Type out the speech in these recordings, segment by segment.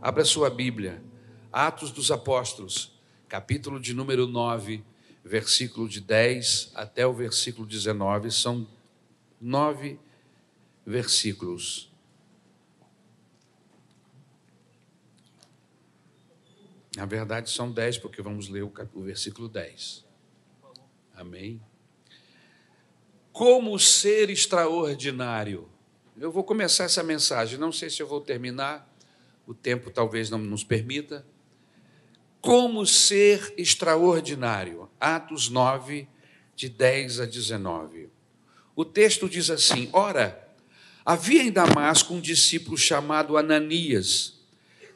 abra sua Bíblia, Atos dos Apóstolos, capítulo de número 9, versículo de 10 até o versículo 19, são nove versículos. Na verdade, são dez, porque vamos ler o, o versículo 10. Amém? Como ser extraordinário. Eu vou começar essa mensagem, não sei se eu vou terminar, o tempo talvez não nos permita. Como ser extraordinário. Atos 9, de 10 a 19. O texto diz assim: Ora, havia em Damasco um discípulo chamado Ananias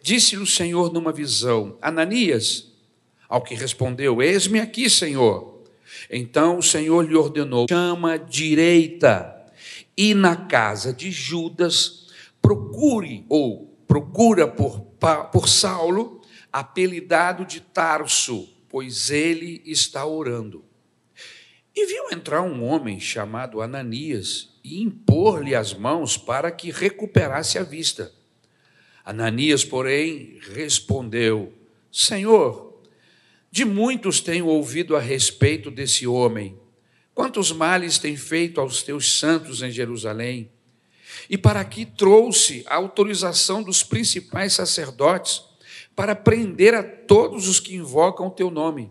Disse-lhe o Senhor numa visão: Ananias, ao que respondeu: Eis-me aqui, Senhor. Então o Senhor lhe ordenou: chama direita e na casa de Judas procure ou procura por, por Saulo, apelidado de Tarso, pois ele está orando. E viu entrar um homem chamado Ananias e impor-lhe as mãos para que recuperasse a vista. Ananias, porém, respondeu: Senhor, de muitos tenho ouvido a respeito desse homem. Quantos males tem feito aos teus santos em Jerusalém? E para aqui trouxe a autorização dos principais sacerdotes para prender a todos os que invocam o teu nome.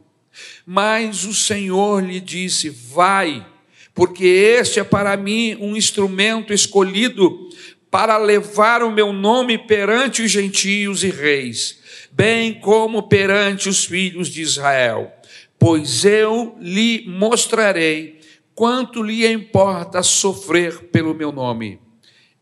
Mas o Senhor lhe disse: Vai, porque este é para mim um instrumento escolhido para levar o meu nome perante os gentios e reis, bem como perante os filhos de Israel, pois eu lhe mostrarei quanto lhe importa sofrer pelo meu nome.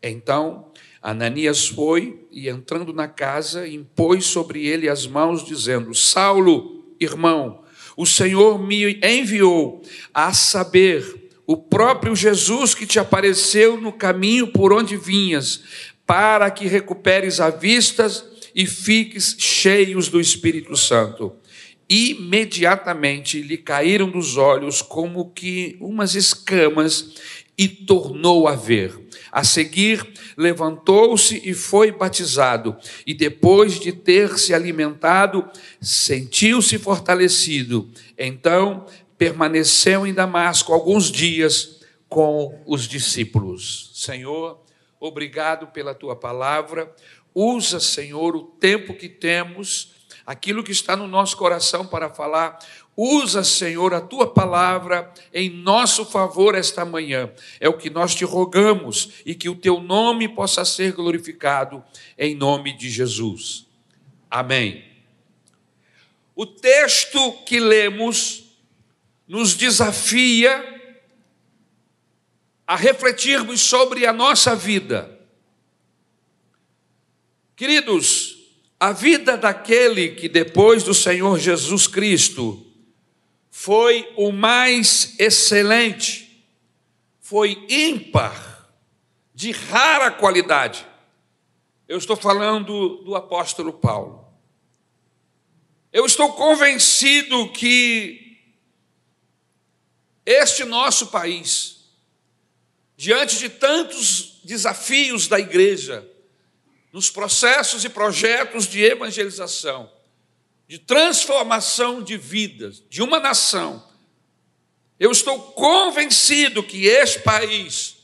Então Ananias foi e, entrando na casa, impôs sobre ele as mãos, dizendo: Saulo, irmão, o Senhor me enviou a saber o próprio Jesus que te apareceu no caminho por onde vinhas, para que recuperes a vista e fiques cheios do Espírito Santo. Imediatamente lhe caíram dos olhos como que umas escamas e tornou a ver. A seguir, levantou-se e foi batizado, e depois de ter se alimentado, sentiu-se fortalecido. Então permaneceu em Damasco alguns dias com os discípulos. Senhor, obrigado pela tua palavra. Usa, Senhor, o tempo que temos, aquilo que está no nosso coração para falar. Usa, Senhor, a tua palavra em nosso favor esta manhã. É o que nós te rogamos e que o teu nome possa ser glorificado em nome de Jesus. Amém. O texto que lemos nos desafia a refletirmos sobre a nossa vida. Queridos, a vida daquele que depois do Senhor Jesus Cristo foi o mais excelente, foi ímpar, de rara qualidade. Eu estou falando do apóstolo Paulo. Eu estou convencido que este nosso país, diante de tantos desafios da igreja, nos processos e projetos de evangelização, de transformação de vidas, de uma nação, eu estou convencido que este país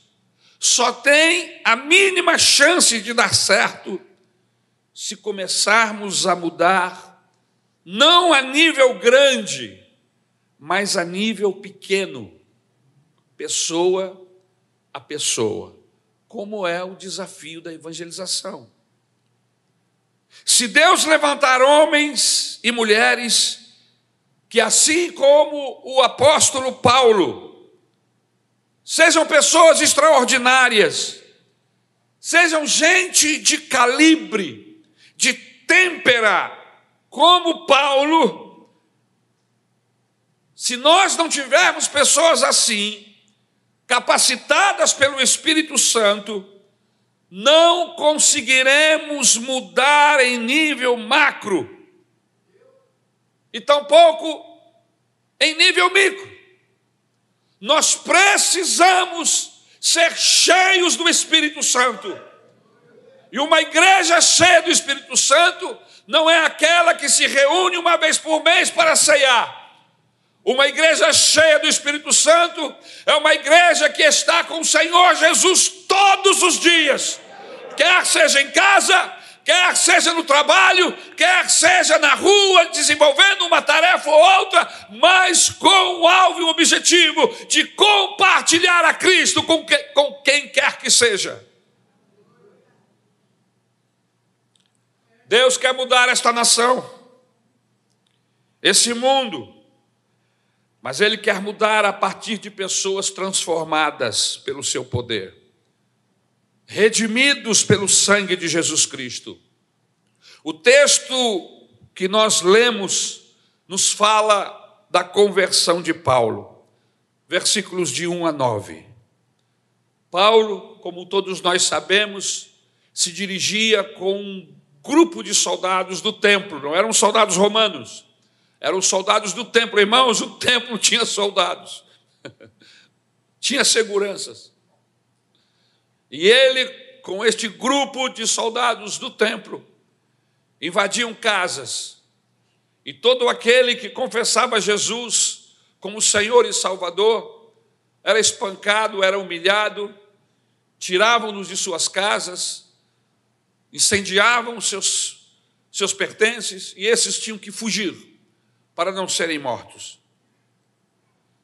só tem a mínima chance de dar certo se começarmos a mudar, não a nível grande, mas a nível pequeno, pessoa a pessoa, como é o desafio da evangelização. Se Deus levantar homens e mulheres que, assim como o apóstolo Paulo, sejam pessoas extraordinárias, sejam gente de calibre, de têmpera, como Paulo, se nós não tivermos pessoas assim, capacitadas pelo Espírito Santo, não conseguiremos mudar em nível macro, e tampouco em nível micro. Nós precisamos ser cheios do Espírito Santo. E uma igreja cheia do Espírito Santo não é aquela que se reúne uma vez por mês para ceiar. Uma igreja cheia do Espírito Santo é uma igreja que está com o Senhor Jesus todos os dias, quer seja em casa, quer seja no trabalho, quer seja na rua, desenvolvendo uma tarefa ou outra, mas com o alvo e o objetivo de compartilhar a Cristo com, que, com quem quer que seja. Deus quer mudar esta nação, esse mundo, mas Ele quer mudar a partir de pessoas transformadas pelo seu poder, redimidos pelo sangue de Jesus Cristo. O texto que nós lemos nos fala da conversão de Paulo, versículos de 1 a 9. Paulo, como todos nós sabemos, se dirigia com grupo de soldados do templo, não eram soldados romanos, eram soldados do templo. Irmãos, o templo tinha soldados, tinha seguranças. E ele, com este grupo de soldados do templo, invadiam casas, e todo aquele que confessava Jesus como Senhor e Salvador era espancado, era humilhado, tiravam-nos de suas casas, incendiavam seus, seus pertences e esses tinham que fugir para não serem mortos.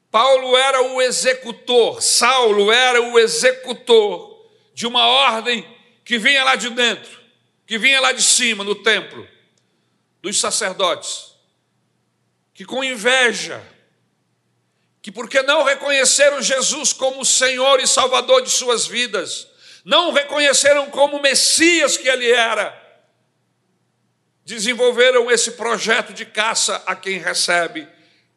Paulo era o executor, Saulo era o executor de uma ordem que vinha lá de dentro, que vinha lá de cima, no templo, dos sacerdotes, que com inveja, que porque não reconheceram Jesus como Senhor e Salvador de suas vidas, não reconheceram como Messias que ele era. Desenvolveram esse projeto de caça a quem recebe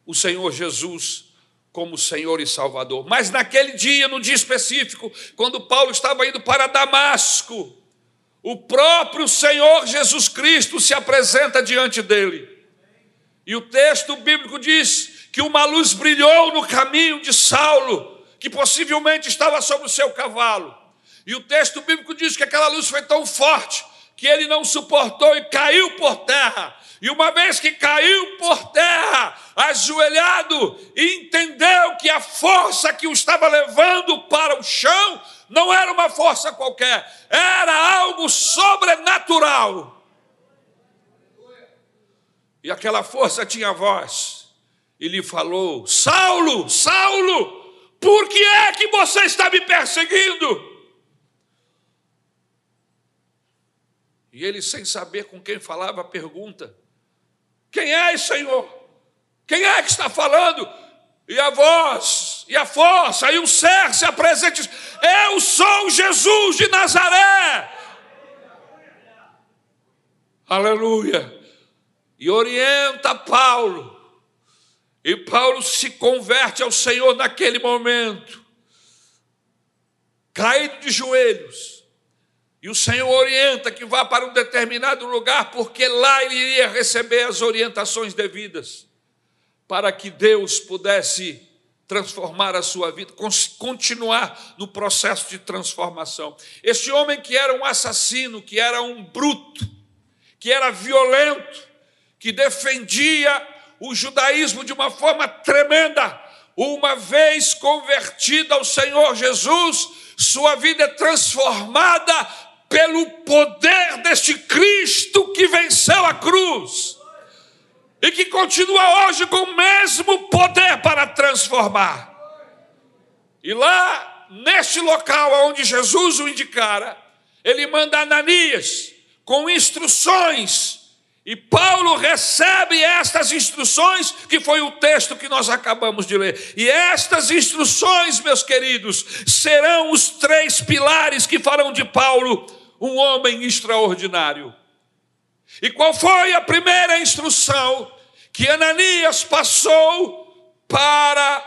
o Senhor Jesus como Senhor e Salvador. Mas naquele dia, no dia específico, quando Paulo estava indo para Damasco, o próprio Senhor Jesus Cristo se apresenta diante dele. E o texto bíblico diz que uma luz brilhou no caminho de Saulo, que possivelmente estava sobre o seu cavalo. E o texto bíblico diz que aquela luz foi tão forte que ele não suportou e caiu por terra. E uma vez que caiu por terra, ajoelhado, entendeu que a força que o estava levando para o chão não era uma força qualquer, era algo sobrenatural. E aquela força tinha voz, e lhe falou: Saulo, Saulo, por que é que você está me perseguindo? E ele, sem saber com quem falava, pergunta: Quem é, Senhor? Quem é que está falando? E a voz, e a força, e o ser se apresenta: Eu sou Jesus de Nazaré. Aleluia. E orienta Paulo. E Paulo se converte ao Senhor naquele momento, caído de joelhos e o Senhor orienta que vá para um determinado lugar, porque lá ele iria receber as orientações devidas, para que Deus pudesse transformar a sua vida, continuar no processo de transformação. Este homem que era um assassino, que era um bruto, que era violento, que defendia o judaísmo de uma forma tremenda, uma vez convertido ao Senhor Jesus, sua vida é transformada pelo poder deste Cristo que venceu a cruz e que continua hoje com o mesmo poder para transformar. E lá, neste local onde Jesus o indicara, ele manda Ananias com instruções. E Paulo recebe estas instruções, que foi o texto que nós acabamos de ler. E estas instruções, meus queridos, serão os três pilares que farão de Paulo um homem extraordinário. E qual foi a primeira instrução que Ananias passou para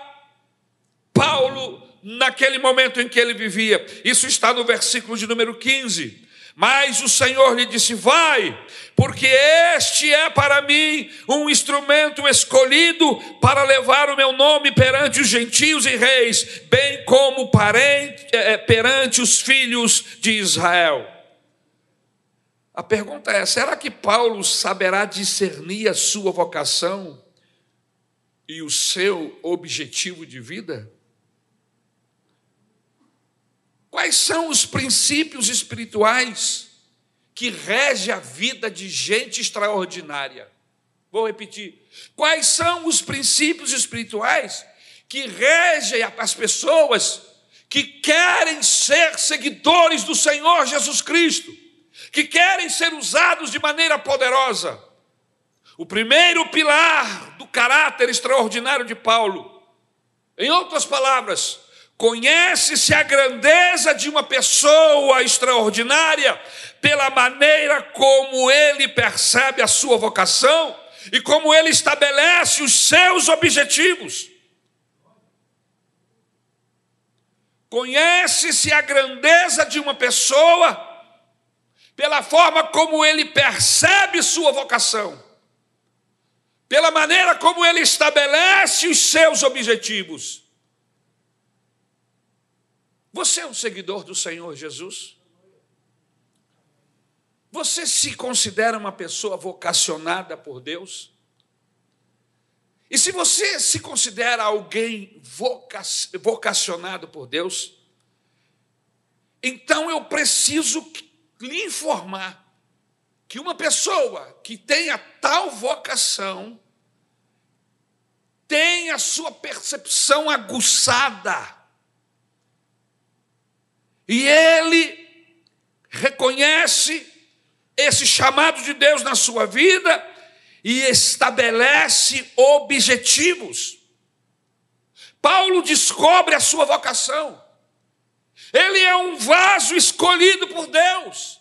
Paulo naquele momento em que ele vivia? Isso está no versículo de número 15. Mas o Senhor lhe disse: Vai, porque este é para mim um instrumento escolhido para levar o meu nome perante os gentios e reis, bem como eh, perante os filhos de Israel. A pergunta é: será que Paulo saberá discernir a sua vocação e o seu objetivo de vida? Quais são os princípios espirituais que regem a vida de gente extraordinária? Vou repetir. Quais são os princípios espirituais que regem as pessoas que querem ser seguidores do Senhor Jesus Cristo, que querem ser usados de maneira poderosa? O primeiro pilar do caráter extraordinário de Paulo, em outras palavras, Conhece-se a grandeza de uma pessoa extraordinária pela maneira como ele percebe a sua vocação e como ele estabelece os seus objetivos. Conhece-se a grandeza de uma pessoa pela forma como ele percebe sua vocação, pela maneira como ele estabelece os seus objetivos. Você é um seguidor do Senhor Jesus? Você se considera uma pessoa vocacionada por Deus? E se você se considera alguém vocacionado por Deus, então eu preciso lhe informar que uma pessoa que tenha tal vocação tem a sua percepção aguçada e ele reconhece esse chamado de Deus na sua vida e estabelece objetivos. Paulo descobre a sua vocação. Ele é um vaso escolhido por Deus.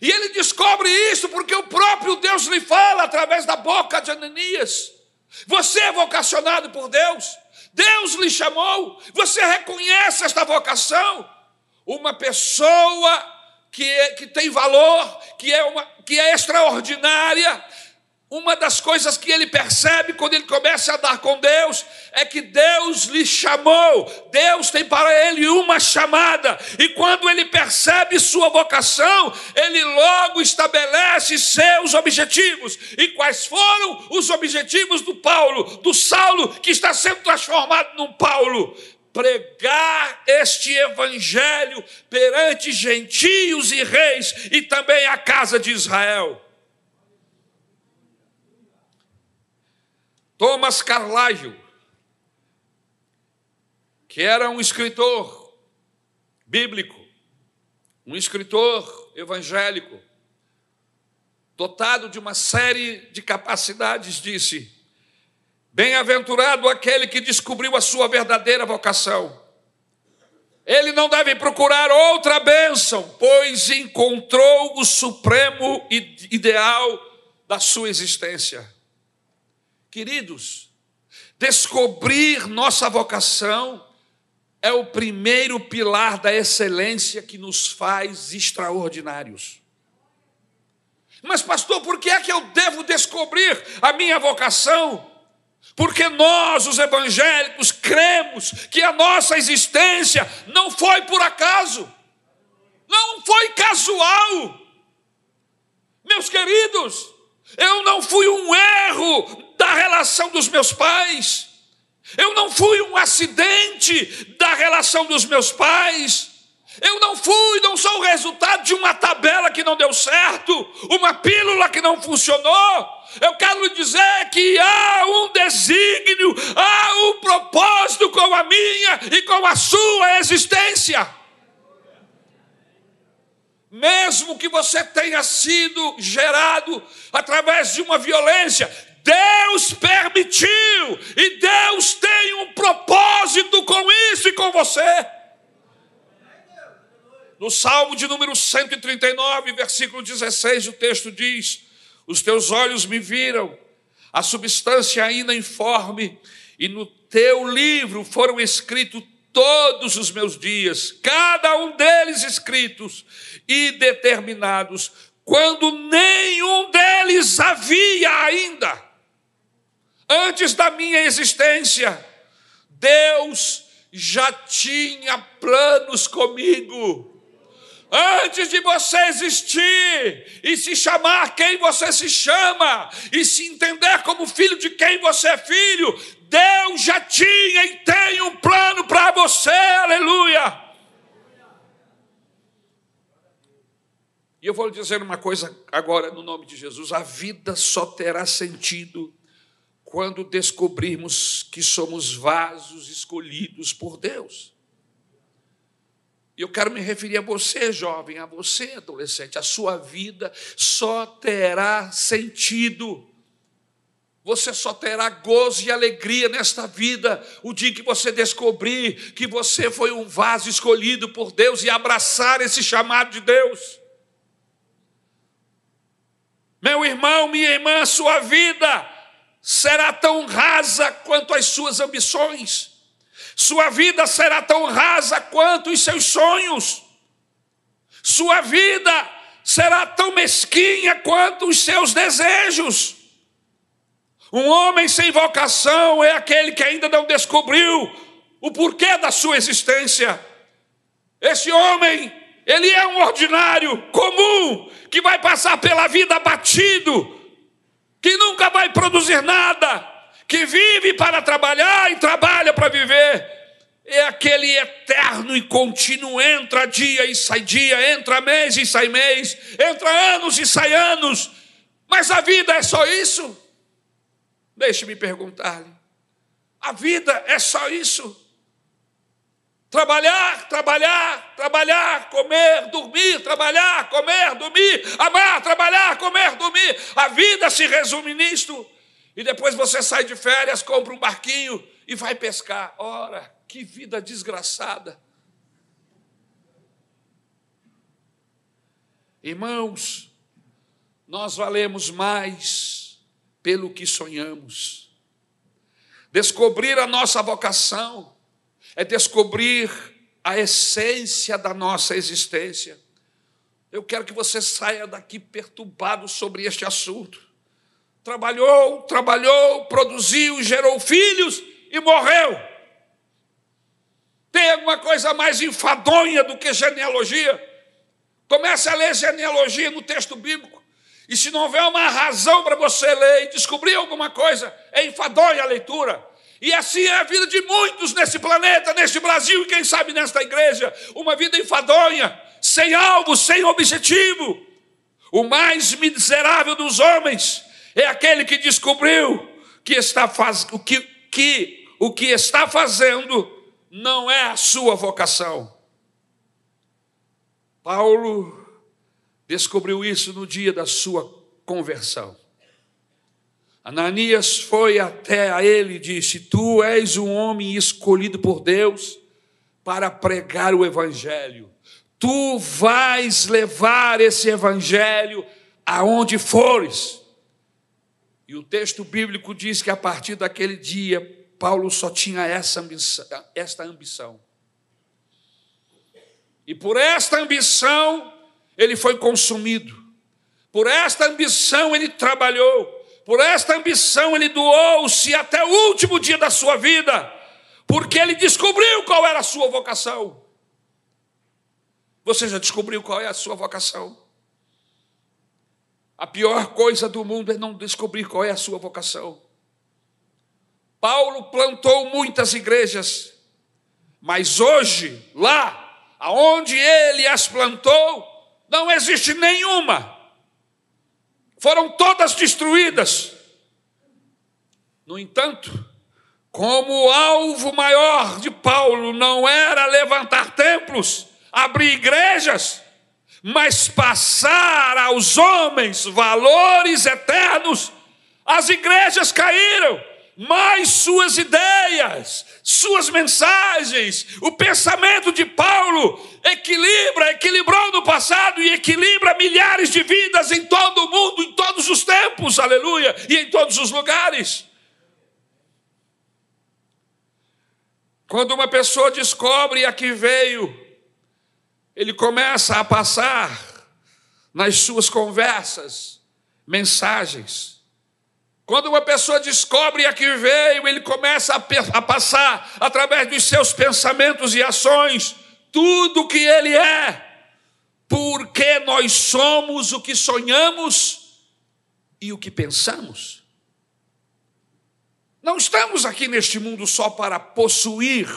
E ele descobre isso porque o próprio Deus lhe fala através da boca de Ananias. Você é vocacionado por Deus. Deus lhe chamou. Você reconhece esta vocação uma pessoa que, é, que tem valor, que é, uma, que é extraordinária, uma das coisas que ele percebe quando ele começa a andar com Deus é que Deus lhe chamou, Deus tem para ele uma chamada, e quando ele percebe sua vocação, ele logo estabelece seus objetivos. E quais foram os objetivos do Paulo, do Saulo, que está sendo transformado num Paulo? pregar este evangelho perante gentios e reis e também a casa de Israel. Thomas Carlyle, que era um escritor bíblico, um escritor evangélico, dotado de uma série de capacidades, disse: Bem-aventurado aquele que descobriu a sua verdadeira vocação. Ele não deve procurar outra bênção, pois encontrou o supremo ideal da sua existência. Queridos, descobrir nossa vocação é o primeiro pilar da excelência que nos faz extraordinários. Mas, pastor, por que é que eu devo descobrir a minha vocação? Porque nós, os evangélicos, cremos que a nossa existência não foi por acaso, não foi casual. Meus queridos, eu não fui um erro relação dos meus pais, eu não fui um acidente da relação dos meus pais. Eu não fui, não sou o resultado de uma tabela que não deu certo, uma pílula que não funcionou. Eu quero lhe dizer que há um desígnio, há um propósito com a minha e com a sua existência. Mesmo que você tenha sido gerado através de uma violência, Deus permitiu e Deus tem um propósito com isso e com você. No Salmo de número 139, versículo 16, o texto diz: Os teus olhos me viram, a substância ainda informe, e no teu livro foram escritos todos os meus dias, cada um deles escritos e determinados, quando nenhum deles havia ainda. Antes da minha existência, Deus já tinha planos comigo Antes de você existir e se chamar quem você se chama e se entender como filho de quem você é filho, Deus já tinha e tem um plano para você, aleluia. E eu vou lhe dizer uma coisa agora, no nome de Jesus: a vida só terá sentido quando descobrirmos que somos vasos escolhidos por Deus. E eu quero me referir a você, jovem, a você, adolescente. A sua vida só terá sentido. Você só terá gozo e alegria nesta vida o dia que você descobrir que você foi um vaso escolhido por Deus e abraçar esse chamado de Deus. Meu irmão, minha irmã, sua vida será tão rasa quanto as suas ambições, sua vida será tão rasa quanto os seus sonhos, sua vida será tão mesquinha quanto os seus desejos. Um homem sem vocação é aquele que ainda não descobriu o porquê da sua existência. Esse homem ele é um ordinário comum que vai passar pela vida abatido, que nunca vai produzir nada, que vive para trabalhar e trabalha para viver. É aquele eterno e contínuo, entra dia e sai dia, entra mês e sai mês, entra anos e sai anos. Mas a vida é só isso? Deixe-me perguntar-lhe. A vida é só isso? Trabalhar, trabalhar, trabalhar, comer, dormir, trabalhar, comer, dormir, amar, trabalhar, comer, dormir. A vida se resume nisto. E depois você sai de férias, compra um barquinho e vai pescar. Ora, que vida desgraçada. Irmãos, nós valemos mais pelo que sonhamos. Descobrir a nossa vocação é descobrir a essência da nossa existência. Eu quero que você saia daqui perturbado sobre este assunto. Trabalhou, trabalhou, produziu, gerou filhos e morreu. Tem alguma coisa mais enfadonha do que genealogia? Comece a ler genealogia no texto bíblico. E se não houver uma razão para você ler e descobrir alguma coisa, é enfadonha a leitura. E assim é a vida de muitos nesse planeta, neste Brasil e quem sabe nesta igreja. Uma vida enfadonha, sem alvo, sem objetivo. O mais miserável dos homens é aquele que descobriu que está faz... o que, que o que está fazendo não é a sua vocação. Paulo descobriu isso no dia da sua conversão. Ananias foi até a ele e disse: Tu és um homem escolhido por Deus para pregar o Evangelho. Tu vais levar esse Evangelho aonde fores. E o texto bíblico diz que a partir daquele dia, Paulo só tinha essa ambição, esta ambição. E por esta ambição, ele foi consumido. Por esta ambição, ele trabalhou. Por esta ambição ele doou-se até o último dia da sua vida, porque ele descobriu qual era a sua vocação. Você já descobriu qual é a sua vocação? A pior coisa do mundo é não descobrir qual é a sua vocação. Paulo plantou muitas igrejas, mas hoje, lá, aonde ele as plantou, não existe nenhuma foram todas destruídas. No entanto, como o alvo maior de Paulo não era levantar templos, abrir igrejas, mas passar aos homens valores eternos, as igrejas caíram mas suas ideias, suas mensagens, o pensamento de Paulo equilibra, equilibrou no passado e equilibra milhares de vidas em todo o mundo, em todos os tempos, aleluia, e em todos os lugares. Quando uma pessoa descobre a que veio, ele começa a passar nas suas conversas, mensagens, quando uma pessoa descobre a que veio, ele começa a, a passar, através dos seus pensamentos e ações, tudo o que ele é. porque nós somos o que sonhamos e o que pensamos. Não estamos aqui neste mundo só para possuir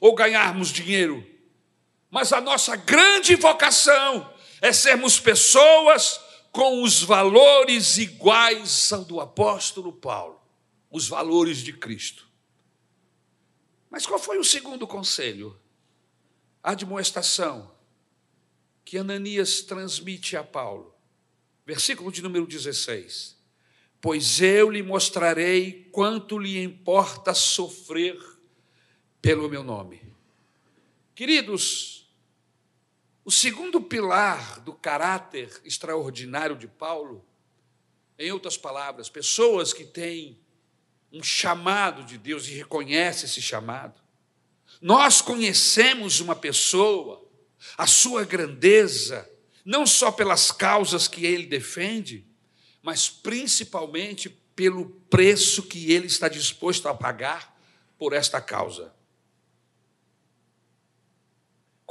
ou ganharmos dinheiro, mas a nossa grande vocação é sermos pessoas com os valores iguais ao do apóstolo Paulo, os valores de Cristo. Mas qual foi o segundo conselho? A admoestação que Ananias transmite a Paulo. Versículo de número 16. Pois eu lhe mostrarei quanto lhe importa sofrer pelo meu nome. Queridos, o segundo pilar do caráter extraordinário de Paulo, em outras palavras, pessoas que têm um chamado de Deus e reconhecem esse chamado. Nós conhecemos uma pessoa a sua grandeza, não só pelas causas que ele defende, mas principalmente pelo preço que ele está disposto a pagar por esta causa.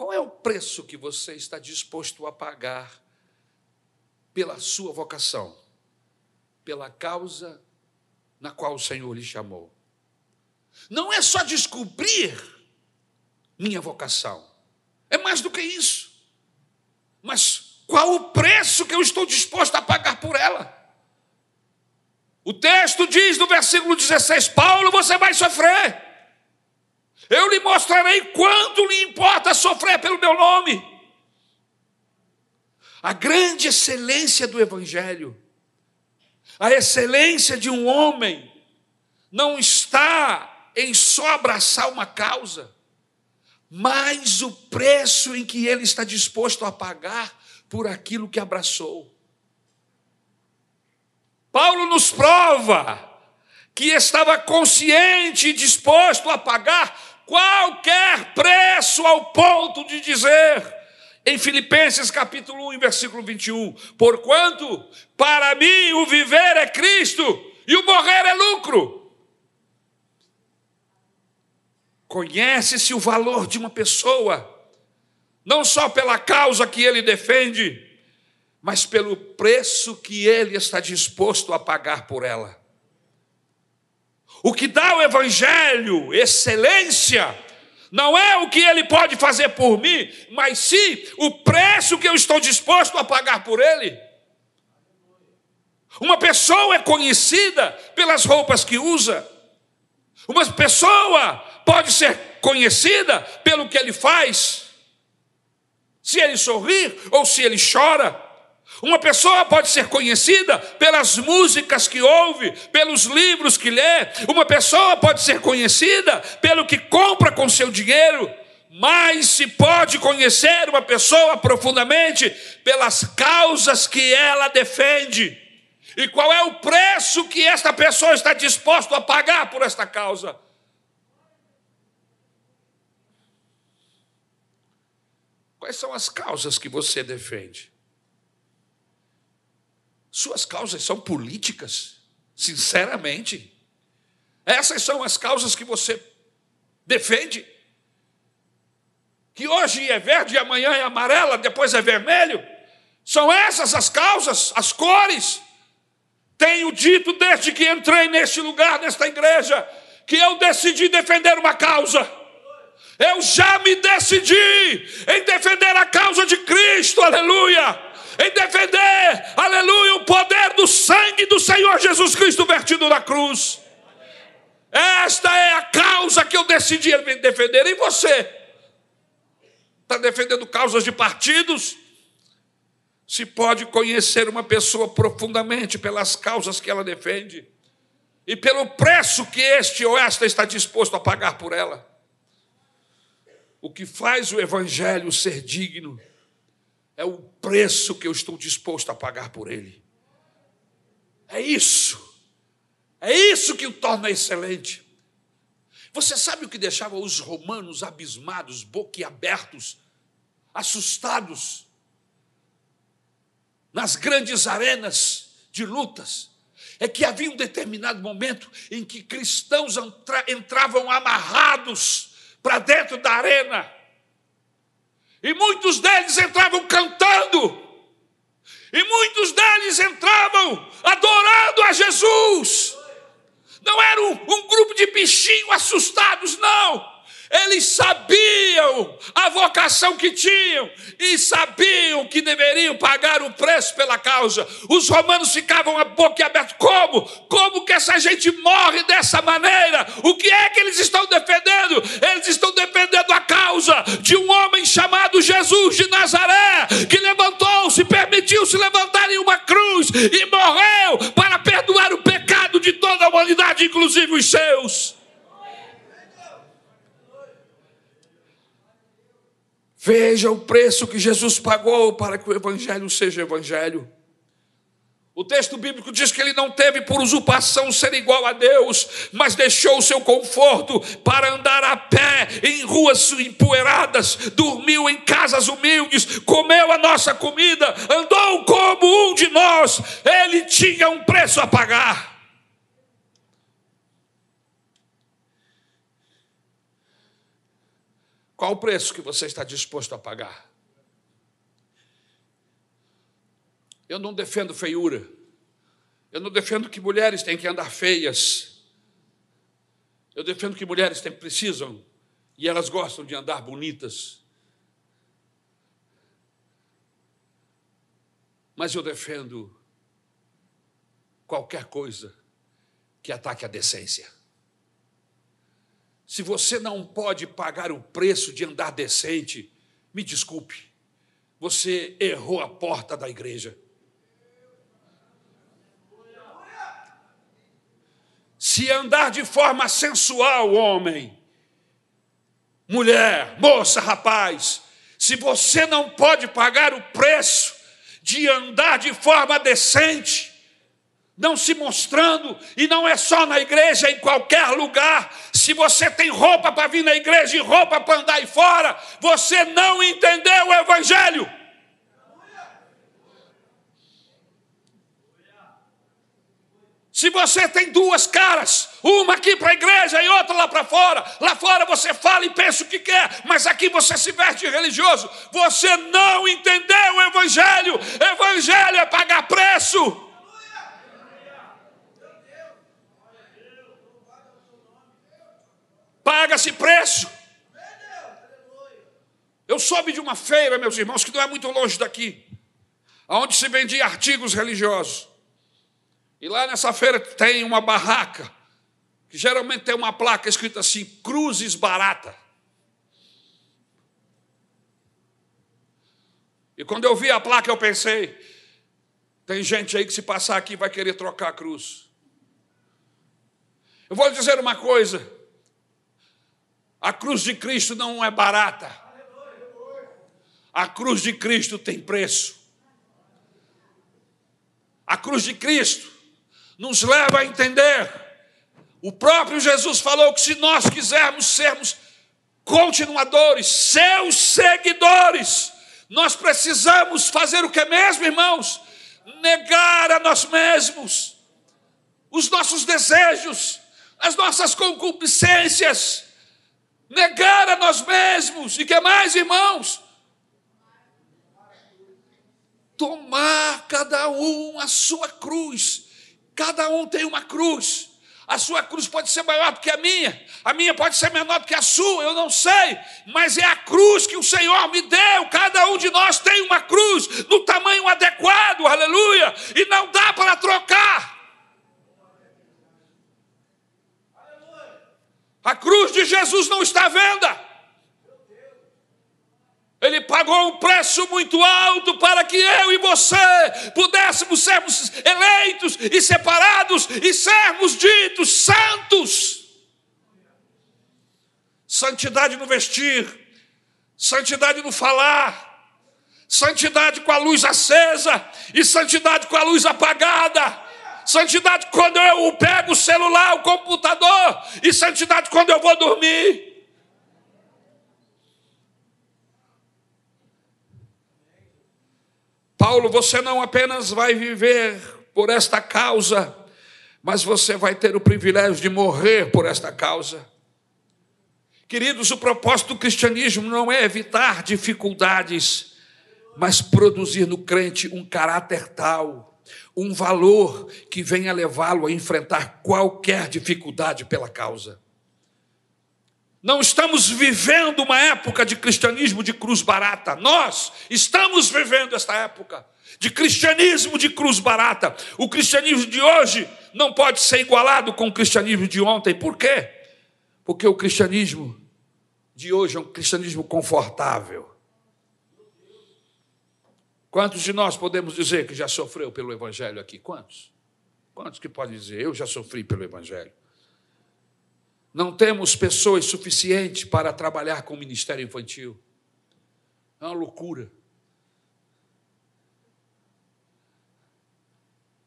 Qual é o preço que você está disposto a pagar pela sua vocação, pela causa na qual o Senhor lhe chamou? Não é só descobrir minha vocação, é mais do que isso. Mas qual o preço que eu estou disposto a pagar por ela? O texto diz no versículo 16: Paulo, você vai sofrer. Eu lhe mostrarei quanto lhe importa sofrer pelo meu nome. A grande excelência do Evangelho, a excelência de um homem, não está em só abraçar uma causa, mas o preço em que ele está disposto a pagar por aquilo que abraçou. Paulo nos prova que estava consciente e disposto a pagar qualquer preço ao ponto de dizer, em Filipenses capítulo 1, versículo 21, porquanto para mim o viver é Cristo e o morrer é lucro. Conhece-se o valor de uma pessoa, não só pela causa que ele defende, mas pelo preço que ele está disposto a pagar por ela. O que dá ao Evangelho excelência, não é o que ele pode fazer por mim, mas sim o preço que eu estou disposto a pagar por ele. Uma pessoa é conhecida pelas roupas que usa, uma pessoa pode ser conhecida pelo que ele faz, se ele sorrir ou se ele chora. Uma pessoa pode ser conhecida pelas músicas que ouve, pelos livros que lê. Uma pessoa pode ser conhecida pelo que compra com seu dinheiro. Mas se pode conhecer uma pessoa profundamente pelas causas que ela defende. E qual é o preço que esta pessoa está disposta a pagar por esta causa? Quais são as causas que você defende? Suas causas são políticas, sinceramente. Essas são as causas que você defende. Que hoje é verde, amanhã é amarela, depois é vermelho. São essas as causas, as cores. Tenho dito desde que entrei neste lugar, nesta igreja, que eu decidi defender uma causa. Eu já me decidi em defender a causa de Cristo, aleluia. Em defender, aleluia, o poder do sangue do Senhor Jesus Cristo vertido na cruz. Esta é a causa que eu decidi defender. E você? Está defendendo causas de partidos? Se pode conhecer uma pessoa profundamente pelas causas que ela defende e pelo preço que este ou esta está disposto a pagar por ela. O que faz o Evangelho ser digno é o preço que eu estou disposto a pagar por ele. É isso. É isso que o torna excelente. Você sabe o que deixava os romanos abismados, boquiabertos, assustados, nas grandes arenas de lutas? É que havia um determinado momento em que cristãos entravam amarrados para dentro da arena. E muitos deles entravam cantando. E muitos deles entravam adorando a Jesus. Não era um, um grupo de bichinhos assustados, não. Eles sabiam a vocação que tinham e sabiam que deveriam pagar o preço pela causa. Os romanos ficavam a boca aberta. Como? Como que essa gente morre dessa maneira? O que é que eles estão defendendo? Eles estão defendendo a causa de um homem chamado Jesus de Nazaré, que levantou-se, permitiu-se levantar em uma cruz e morreu para perdoar o pecado de toda a humanidade, inclusive os seus. Veja o preço que Jesus pagou para que o Evangelho seja Evangelho. O texto bíblico diz que ele não teve por usurpação ser igual a Deus, mas deixou o seu conforto para andar a pé em ruas empoeiradas, dormiu em casas humildes, comeu a nossa comida, andou como um de nós. Ele tinha um preço a pagar. Qual o preço que você está disposto a pagar? Eu não defendo feiura. Eu não defendo que mulheres têm que andar feias. Eu defendo que mulheres têm, precisam e elas gostam de andar bonitas. Mas eu defendo qualquer coisa que ataque a decência. Se você não pode pagar o preço de andar decente, me desculpe, você errou a porta da igreja. Se andar de forma sensual, homem, mulher, moça, rapaz, se você não pode pagar o preço de andar de forma decente, não se mostrando, e não é só na igreja, em qualquer lugar. Se você tem roupa para vir na igreja e roupa para andar aí fora, você não entendeu o Evangelho. Se você tem duas caras, uma aqui para a igreja e outra lá para fora, lá fora você fala e pensa o que quer, mas aqui você se veste religioso, você não entendeu o Evangelho. Evangelho é pagar preço. Paga-se preço. Eu soube de uma feira, meus irmãos, que não é muito longe daqui, onde se vendia artigos religiosos. E lá nessa feira tem uma barraca, que geralmente tem uma placa escrita assim: Cruzes Barata. E quando eu vi a placa, eu pensei: tem gente aí que se passar aqui vai querer trocar a cruz. Eu vou lhe dizer uma coisa: a cruz de Cristo não é barata. A cruz de Cristo tem preço. A cruz de Cristo nos leva a entender. O próprio Jesus falou que se nós quisermos sermos continuadores, seus seguidores, nós precisamos fazer o que mesmo, irmãos? Negar a nós mesmos, os nossos desejos, as nossas concupiscências negar a nós mesmos, e que mais, irmãos? Tomar cada um a sua cruz, cada um tem uma cruz. A sua cruz pode ser maior do que a minha, a minha pode ser menor do que a sua, eu não sei, mas é a cruz que o Senhor me deu. Cada um de nós tem uma cruz no tamanho adequado, aleluia, e não dá para trocar. A cruz de Jesus não está à venda. Ele pagou um preço muito alto para que eu e você pudéssemos sermos eleitos e separados e sermos ditos santos. Santidade no vestir, santidade no falar, santidade com a luz acesa e santidade com a luz apagada. Santidade quando eu pego o celular, o computador, e santidade quando eu vou dormir. Paulo, você não apenas vai viver por esta causa, mas você vai ter o privilégio de morrer por esta causa. Queridos, o propósito do cristianismo não é evitar dificuldades, mas produzir no crente um caráter tal, um valor que venha levá-lo a enfrentar qualquer dificuldade pela causa. Não estamos vivendo uma época de cristianismo de cruz barata. Nós estamos vivendo esta época de cristianismo de cruz barata. O cristianismo de hoje não pode ser igualado com o cristianismo de ontem. Por quê? Porque o cristianismo de hoje é um cristianismo confortável. Quantos de nós podemos dizer que já sofreu pelo Evangelho aqui? Quantos? Quantos que podem dizer, eu já sofri pelo Evangelho? Não temos pessoas suficientes para trabalhar com o ministério infantil. É uma loucura.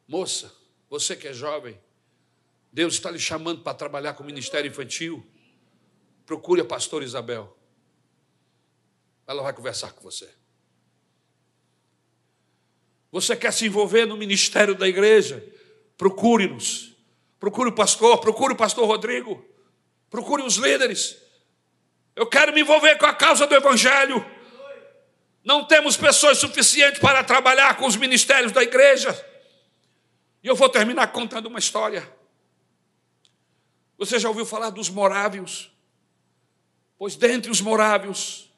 Moça, você que é jovem, Deus está lhe chamando para trabalhar com o ministério infantil. Procure a pastora Isabel. Ela vai conversar com você. Você quer se envolver no ministério da igreja? Procure-nos. Procure o pastor, procure o pastor Rodrigo. Procure os líderes. Eu quero me envolver com a causa do evangelho. Não temos pessoas suficientes para trabalhar com os ministérios da igreja. E eu vou terminar contando uma história. Você já ouviu falar dos morávios? Pois dentre os morávios,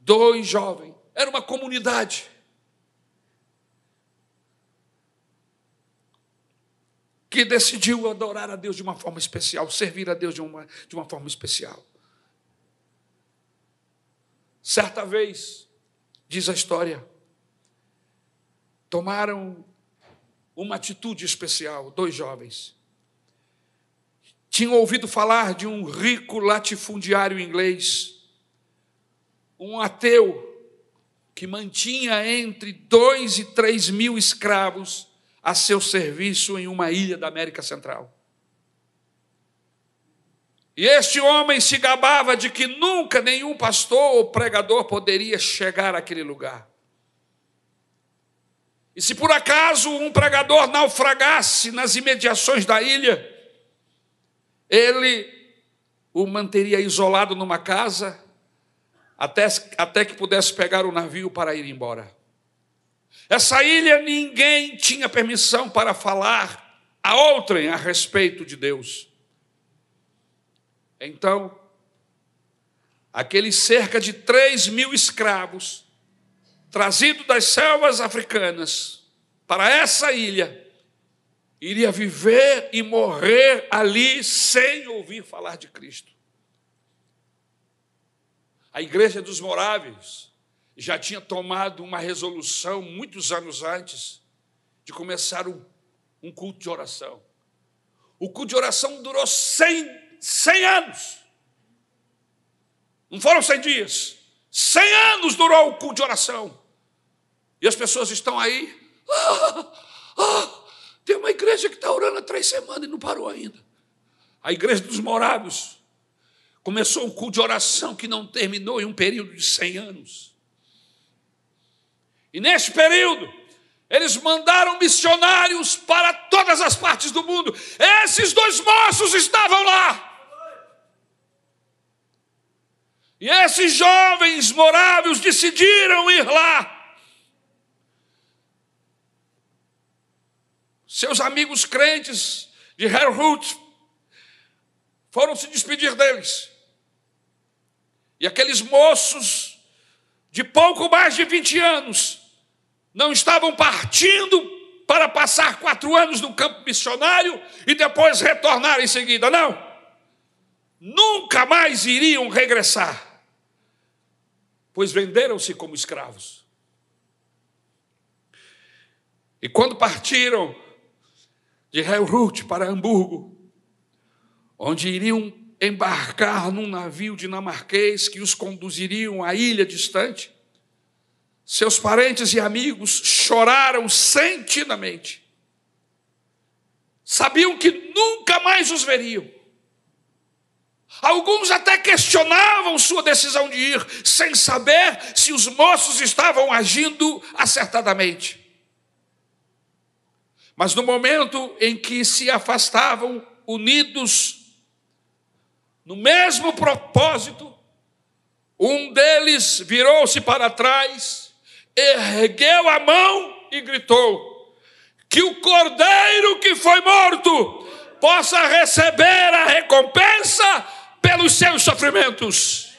dois jovens, era uma comunidade. Que decidiu adorar a Deus de uma forma especial, servir a Deus de uma, de uma forma especial. Certa vez, diz a história, tomaram uma atitude especial, dois jovens tinham ouvido falar de um rico latifundiário inglês, um ateu que mantinha entre dois e três mil escravos a seu serviço em uma ilha da América Central. E este homem se gabava de que nunca nenhum pastor ou pregador poderia chegar àquele lugar. E se por acaso um pregador naufragasse nas imediações da ilha, ele o manteria isolado numa casa até, até que pudesse pegar o navio para ir embora. Essa ilha ninguém tinha permissão para falar a outrem a respeito de Deus. Então, aqueles cerca de 3 mil escravos, trazidos das selvas africanas para essa ilha, iria viver e morrer ali sem ouvir falar de Cristo. A igreja dos Moráveis já tinha tomado uma resolução muitos anos antes de começar um, um culto de oração. O culto de oração durou 100, 100 anos. Não foram 100 dias. 100 anos durou o culto de oração. E as pessoas estão aí. Ah, ah, tem uma igreja que está orando há três semanas e não parou ainda. A igreja dos morados começou um culto de oração que não terminou em um período de 100 anos. E neste período, eles mandaram missionários para todas as partes do mundo. Esses dois moços estavam lá. E esses jovens moráveis decidiram ir lá. Seus amigos crentes de Herhut foram se despedir deles. E aqueles moços de pouco mais de 20 anos não estavam partindo para passar quatro anos no campo missionário e depois retornar em seguida. Não. Nunca mais iriam regressar, pois venderam-se como escravos. E quando partiram, de Helrut para Hamburgo, onde iriam embarcar num navio dinamarquês que os conduziriam à ilha distante. Seus parentes e amigos choraram sentidamente. Sabiam que nunca mais os veriam. Alguns até questionavam sua decisão de ir, sem saber se os moços estavam agindo acertadamente. Mas no momento em que se afastavam, unidos no mesmo propósito, um deles virou-se para trás, ergueu a mão e gritou: Que o cordeiro que foi morto possa receber a recompensa pelos seus sofrimentos.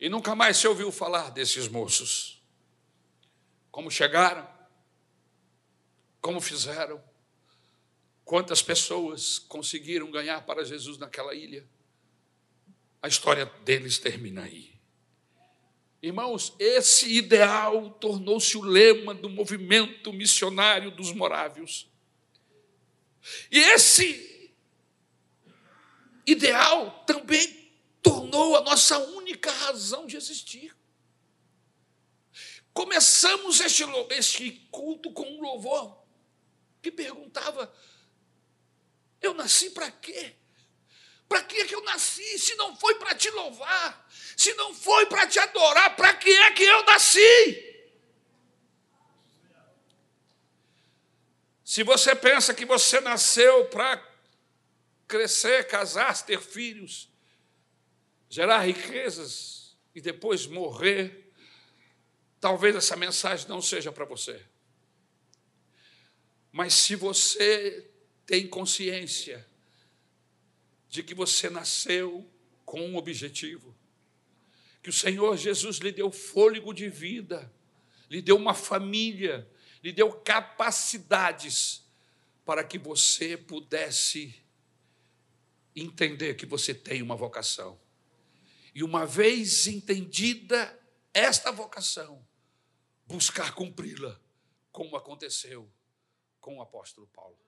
E nunca mais se ouviu falar desses moços. Como chegaram, como fizeram, quantas pessoas conseguiram ganhar para Jesus naquela ilha. A história deles termina aí. Irmãos, esse ideal tornou-se o lema do movimento missionário dos morávios. E esse ideal também tornou a nossa única razão de existir. Começamos este, este culto com um louvor que perguntava: Eu nasci para quê? Para que é que eu nasci? Se não foi para te louvar, se não foi para te adorar, para que é que eu nasci? Se você pensa que você nasceu para crescer, casar, ter filhos, gerar riquezas e depois morrer, talvez essa mensagem não seja para você. Mas se você tem consciência de que você nasceu com um objetivo, que o Senhor Jesus lhe deu fôlego de vida, lhe deu uma família, lhe deu capacidades para que você pudesse entender que você tem uma vocação. E uma vez entendida esta vocação, buscar cumpri-la, como aconteceu com o apóstolo Paulo.